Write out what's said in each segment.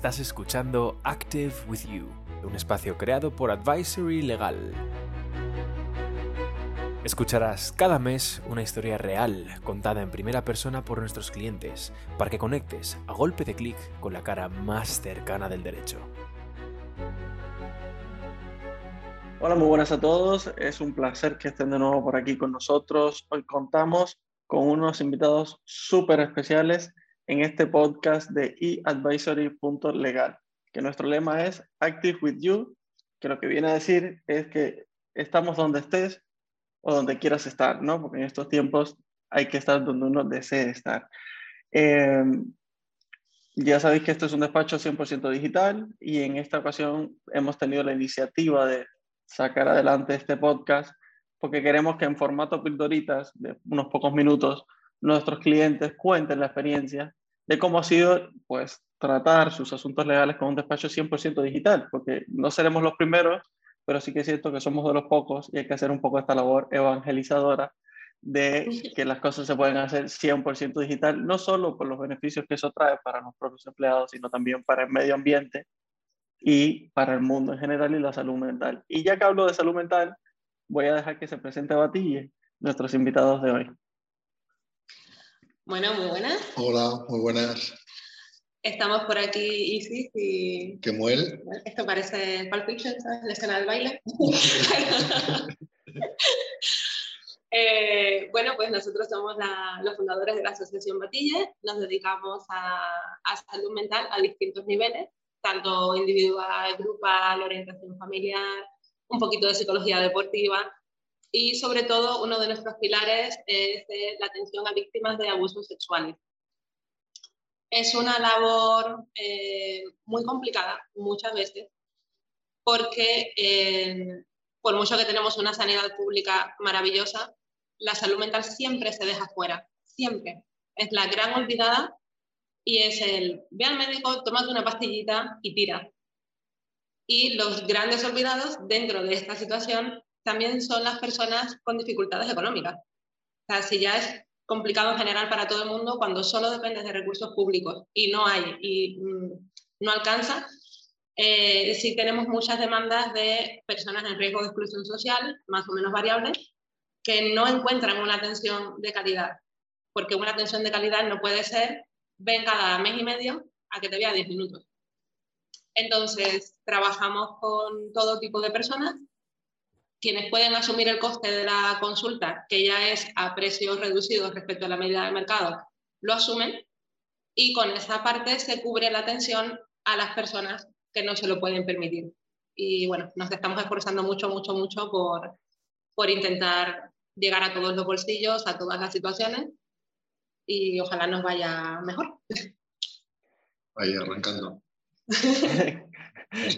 Estás escuchando Active with You, un espacio creado por Advisory Legal. Escucharás cada mes una historia real contada en primera persona por nuestros clientes para que conectes a golpe de clic con la cara más cercana del derecho. Hola, muy buenas a todos. Es un placer que estén de nuevo por aquí con nosotros. Hoy contamos con unos invitados súper especiales en este podcast de eadvisory.legal, que nuestro lema es Active with You, que lo que viene a decir es que estamos donde estés o donde quieras estar, ¿no? Porque en estos tiempos hay que estar donde uno desee estar. Em, ya sabéis que esto es un despacho 100% digital y en esta ocasión hemos tenido la iniciativa de sacar adelante este podcast porque queremos que en formato pildoritas de unos pocos minutos nuestros clientes cuenten la experiencia de cómo ha sido pues, tratar sus asuntos legales con un despacho 100% digital, porque no seremos los primeros, pero sí que es cierto que somos de los pocos y hay que hacer un poco esta labor evangelizadora de que las cosas se pueden hacer 100% digital, no solo por los beneficios que eso trae para los propios empleados, sino también para el medio ambiente y para el mundo en general y la salud mental. Y ya que hablo de salud mental, voy a dejar que se presente a Batille, nuestros invitados de hoy. Bueno, muy buenas. Hola, muy buenas. Estamos por aquí, Isis y... Kemuel. Esto parece Pulp Fiction, ¿sabes? La escena del baile. eh, bueno, pues nosotros somos la, los fundadores de la Asociación Batille. Nos dedicamos a, a, salud mental a distintos niveles, tanto individual, grupal, orientación familiar, un poquito de psicología deportiva y sobre todo uno de nuestros pilares es la atención a víctimas de abusos sexuales. Es una labor eh, muy complicada muchas veces porque eh, por mucho que tenemos una sanidad pública maravillosa, la salud mental siempre se deja fuera, siempre. Es la gran olvidada y es el, ve al médico, tómate una pastillita y tira. Y los grandes olvidados dentro de esta situación también son las personas con dificultades económicas. O sea, si ya es complicado en general para todo el mundo, cuando solo dependes de recursos públicos y no hay y mm, no alcanza, eh, sí tenemos muchas demandas de personas en riesgo de exclusión social, más o menos variables, que no encuentran una atención de calidad. Porque una atención de calidad no puede ser, ven cada mes y medio a que te vea 10 minutos. Entonces, trabajamos con todo tipo de personas quienes pueden asumir el coste de la consulta, que ya es a precios reducidos respecto a la medida del mercado, lo asumen y con esa parte se cubre la atención a las personas que no se lo pueden permitir. Y bueno, nos estamos esforzando mucho, mucho, mucho por, por intentar llegar a todos los bolsillos, a todas las situaciones y ojalá nos vaya mejor. Vaya arrancando.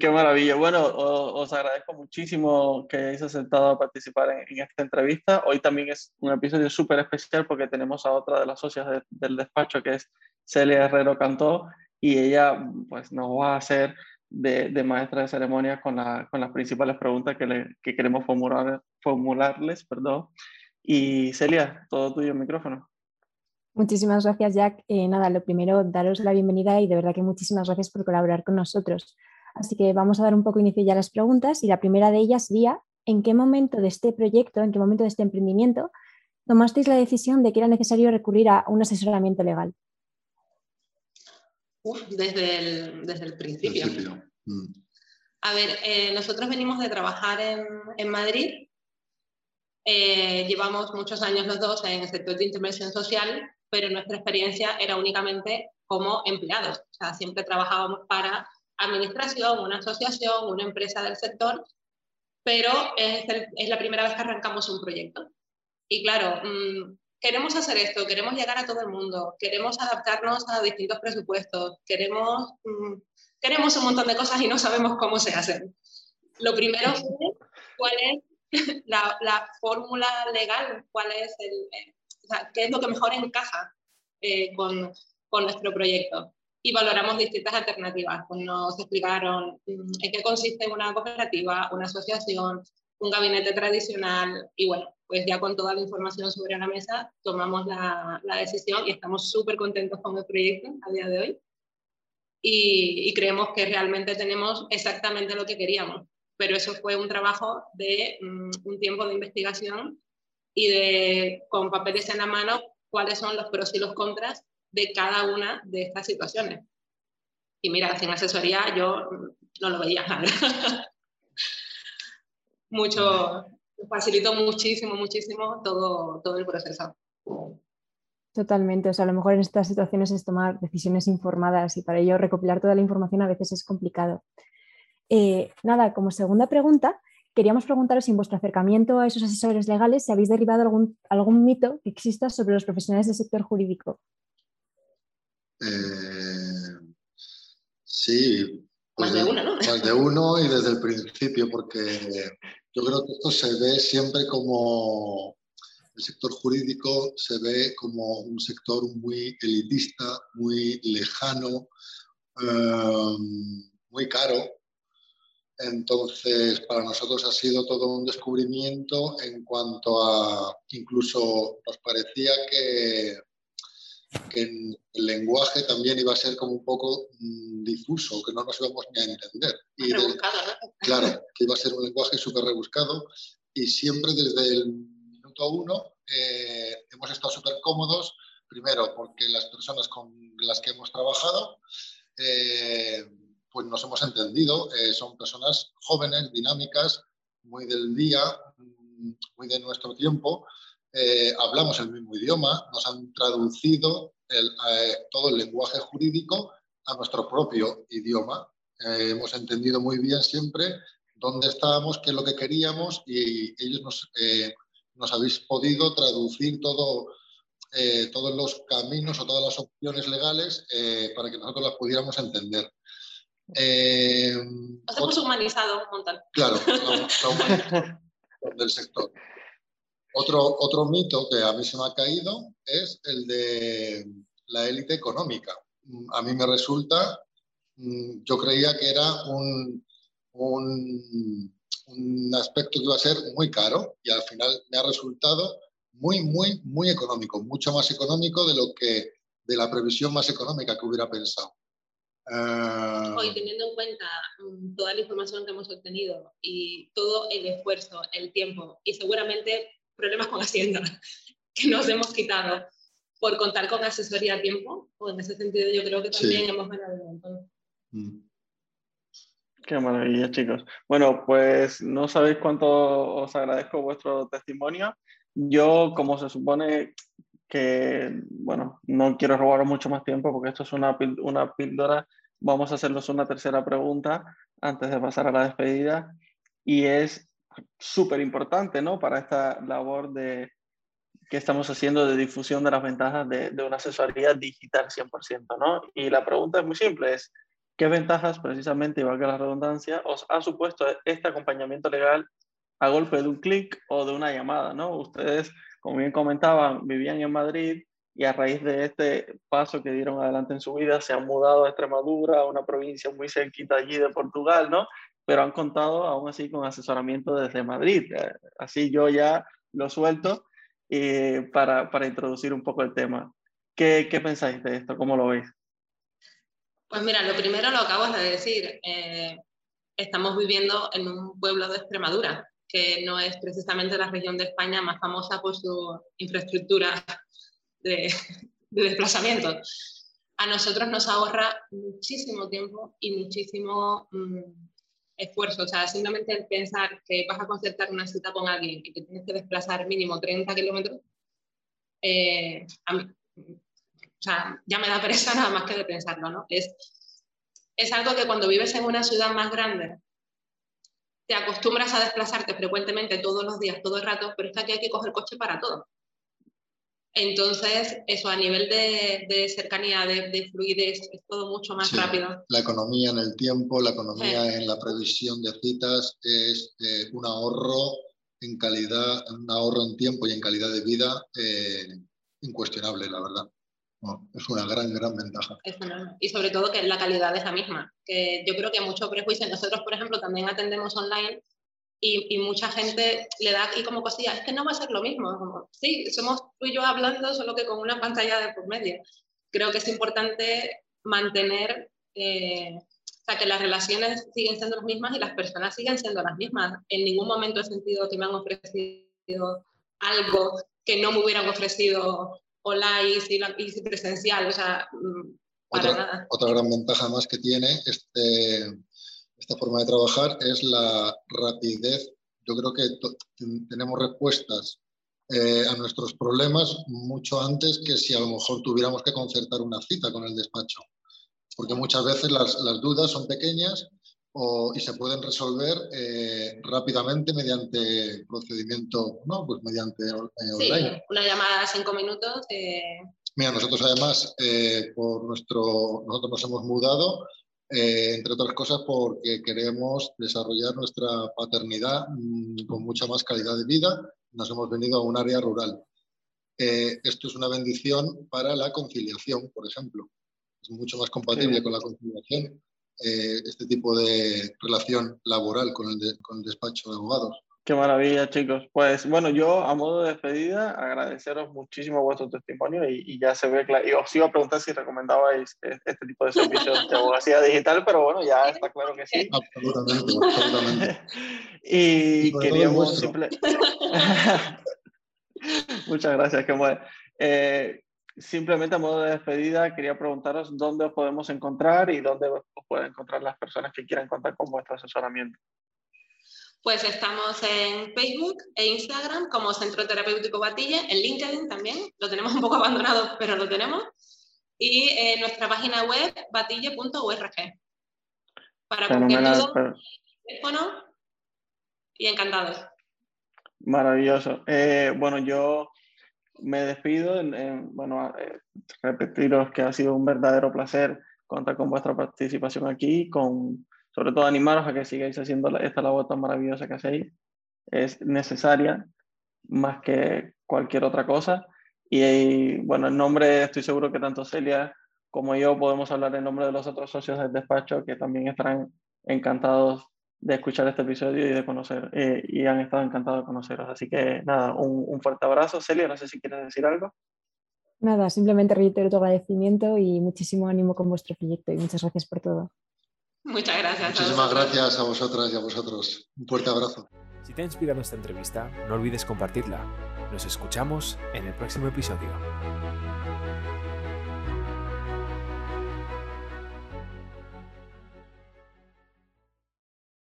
Qué maravilla. Bueno, os agradezco muchísimo que hayáis aceptado a participar en, esta entrevista. Hoy también es un episodio súper especial porque tenemos a otra de las socias del despacho que es Celia Herrero Cantó y ella pues nos va a hacer de, maestra de ceremonias con, con, las principales preguntas que, le, que queremos formular, formularles. Perdón. Y Celia, todo tuyo el micrófono. Muchísimas gracias, Jack. Eh, nada, lo primero, daros la bienvenida y de verdad que muchísimas gracias por colaborar con nosotros. Así que vamos a dar un poco inicio ya a las preguntas y la primera de ellas sería, ¿en qué momento de este proyecto, en qué momento de este emprendimiento, tomasteis la decisión de que era necesario recurrir a un asesoramiento legal? desde, el, desde el principio. Mm. A ver, eh, nosotros venimos de trabajar en, en Madrid. Eh, llevamos muchos años los dos en el sector de intervención social, pero nuestra experiencia era únicamente como empleados. O sea, siempre trabajábamos para administración, una asociación, una empresa del sector, pero es, es la primera vez que arrancamos un proyecto. Y claro, mm, queremos hacer esto, queremos llegar a todo el mundo, queremos adaptarnos a distintos presupuestos, queremos, mm, queremos un montón de cosas y no sabemos cómo se hacen. Lo primero es cuál es la, la fórmula legal, cuál es el, o sea, qué es lo que mejor encaja eh, con, con nuestro proyecto y valoramos distintas alternativas. Pues nos explicaron mm, en qué consiste una cooperativa, una asociación, un gabinete tradicional y bueno, pues ya con toda la información sobre la mesa tomamos la, la decisión y estamos súper contentos con el proyecto a día de hoy. y, creemos que realmente tenemos exactamente lo que queríamos. Pero eso fue un trabajo de mm, un tiempo de investigación y de, con papeles en la mano, cuáles son los pros y los contras de cada una de estas situaciones. Y mira, sin asesoría yo no lo veía, Mucho, facilitó muchísimo, muchísimo todo, todo el proceso. Totalmente, o sea, a lo mejor en estas situaciones es tomar decisiones informadas y para ello recopilar toda la información a veces es complicado. Eh, nada, como segunda pregunta, queríamos preguntaros si en vuestro acercamiento a esos asesores legales si habéis derribado algún, algún mito que exista sobre los profesionales del sector jurídico. Eh, sí. Pues más de uno, ¿no? Más de uno y desde el principio, porque yo creo que esto se ve siempre como el sector jurídico se ve como un sector muy elitista, muy lejano, em, muy caro. Entonces, para nosotros ha sido todo un descubrimiento en cuanto a, incluso nos parecía que, que el lenguaje también iba a ser como un poco mm, difuso, que no nos íbamos ni a entender. Y claro, que iba a ser un lenguaje súper rebuscado. Y siempre desde el uno, eh, hemos estado súper cómodos, primero porque las personas con las que hemos trabajado, eh, pues nos hemos entendido, eh, son personas jóvenes, dinámicas, muy del día, muy de nuestro tiempo, hablamos el mismo idioma, nos han traducido todo el lenguaje jurídico a nuestro propio idioma. hemos entendido muy bien siempre dónde estábamos, qué es lo que queríamos y ellos nos nos habéis podido traducir todo, eh, todos los caminos o todas las opciones legales eh, para que nosotros las pudiéramos entender. Eh, hemos humanizado un montón. Claro, la, del sector. Otro, otro mito que a mí se me ha caído es el de la élite económica. A mí me resulta, mm, yo creía que era un, un un aspecto que iba a ser muy caro y al final me ha resultado muy, muy, muy económico, mucho más económico de lo que de la previsión más económica que hubiera pensado. Hoy, teniendo en cuenta mm, toda la información que hemos obtenido y todo el esfuerzo, el tiempo y seguramente problemas con Hacienda que nos hemos quitado por contar con asesoría a tiempo, pues en ese sentido yo creo que también hemos ganado un montón. Mm. Qué maravilla, chicos. Bueno, pues no sabéis cuánto os agradezco vuestro testimonio. Yo, como se supone que, bueno, no quiero robaros mucho más tiempo porque esto es una, una píldora, vamos a hacernos una tercera pregunta antes de pasar a la despedida. Y es súper importante, ¿no? Para esta labor de, que estamos haciendo de difusión de las ventajas de, de una asesoría digital 100%, ¿no? Y la pregunta es muy simple, es ¿Qué ventajas, precisamente, y valga la redundancia, os ha supuesto este acompañamiento legal a golpe de un clic o de una llamada? ¿no? Ustedes, como bien comentaban, vivían en Madrid y a raíz de este paso que dieron adelante en su vida se han mudado a Extremadura, a una provincia muy cerquita allí de Portugal, ¿no? Pero han contado aún así con asesoramiento desde Madrid. Eh, así yo ya lo suelto eh, para, para, introducir un poco el tema. ¿Qué, ¿Qué pensáis de esto? ¿Cómo lo veis? Pues mira, lo primero lo acabo de decir. Eh, estamos viviendo en un pueblo de Extremadura, que no es precisamente la región de España más famosa por su infraestructura de, desplazamiento. A nosotros nos ahorra muchísimo tiempo y muchísimo mm, esfuerzo. O sea, simplemente pensar que vas a concertar una cita con alguien y que tienes que desplazar mínimo 30 kilómetros, eh, o sea, ya me da pereza nada más que de pensarlo, ¿no? Es, es algo que cuando vives en una ciudad más grande, te acostumbras a desplazarte frecuentemente todos los días, todo el rato, pero es que aquí hay que coger coche para todo. Entonces, eso a nivel de, de cercanía, de, de, fluidez, es todo mucho más rápido. La economía en el tiempo, la economía en la previsión de citas es eh, un ahorro en calidad, un ahorro en tiempo y en calidad de vida eh, incuestionable, la verdad es una gran, gran ventaja. Y sobre todo que la calidad es la misma. Que yo creo que mucho prejuicio. Nosotros, por ejemplo, también atendemos online y, y, mucha gente le da aquí como cosilla, es que no va a ser lo mismo. Como, sí, somos tú y yo hablando, solo que con una pantalla de por medio. Creo que es importante mantener Eh, o sea, que las relaciones siguen siendo las mismas y las personas siguen siendo las mismas. En ningún momento he sentido que me han ofrecido algo que no me hubieran ofrecido online y, presencial. O sea, mm, para otra, nada. Otra gran ventaja más que tiene este, esta forma de trabajar es la rapidez. Yo creo que tenemos respuestas eh, a nuestros problemas mucho antes que si a lo mejor tuviéramos que concertar una cita con el despacho. Porque muchas veces las, las dudas son pequeñas o, y se pueden resolver eh, rápidamente mediante procedimiento, no, pues mediante eh, online. Sí, una llamada de cinco minutos. Eh... Mira, nosotros además, eh, por nuestro, nosotros nos hemos mudado, entre otras cosas porque queremos desarrollar nuestra paternidad mmm, con mucha más calidad de vida nos hemos venido a un área rural. Eh, esto es una bendición para la conciliación, por ejemplo. Es mucho más compatible sí. con la conciliación eh, este tipo de relación laboral con el, de, con el despacho de abogados. Qué maravilla, chicos. Pues bueno, yo a modo de despedida agradeceros muchísimo vuestro testimonio y, y ya se ve claro. Y os iba a preguntar si recomendabais este tipo de servicios de abogacía digital, pero bueno, ya está claro que sí. Absolutamente, absolutamente. y, queríamos simple... Muchas gracias, que eh, simplemente a modo de despedida quería preguntaros dónde os podemos encontrar y dónde os pueden encontrar las personas que quieran contar con vuestro asesoramiento. Pues estamos en Facebook e Instagram como Centro Terapéutico Batille, en LinkedIn también, lo tenemos un poco abandonado, pero lo tenemos, y en nuestra página web batille.org. Para cualquier duda, teléfono y encantados. Maravilloso. Eh, bueno, yo me despido, en, en, bueno, eh, repetiros que ha sido un verdadero placer contar con vuestra participación aquí, con sobre todo animaros a que sigáis haciendo esta labor tan maravillosa que hacéis. Es necesaria más que cualquier otra cosa. Y, bueno, en nombre, estoy seguro que tanto Celia como yo podemos hablar en nombre de los otros socios del despacho que también estarán encantados de escuchar este episodio y de conocer, eh, y han estado encantados de conoceros. Así que nada, un, un fuerte abrazo. Celia, no sé si quieres decir algo. Nada, simplemente reitero tu agradecimiento y muchísimo ánimo con vuestro proyecto y muchas gracias por todo. Muchas gracias. Muchísimas gracias a vosotras y a vosotros. Un fuerte abrazo. Si te ha inspirado esta entrevista, no olvides compartirla. Nos escuchamos en el próximo episodio.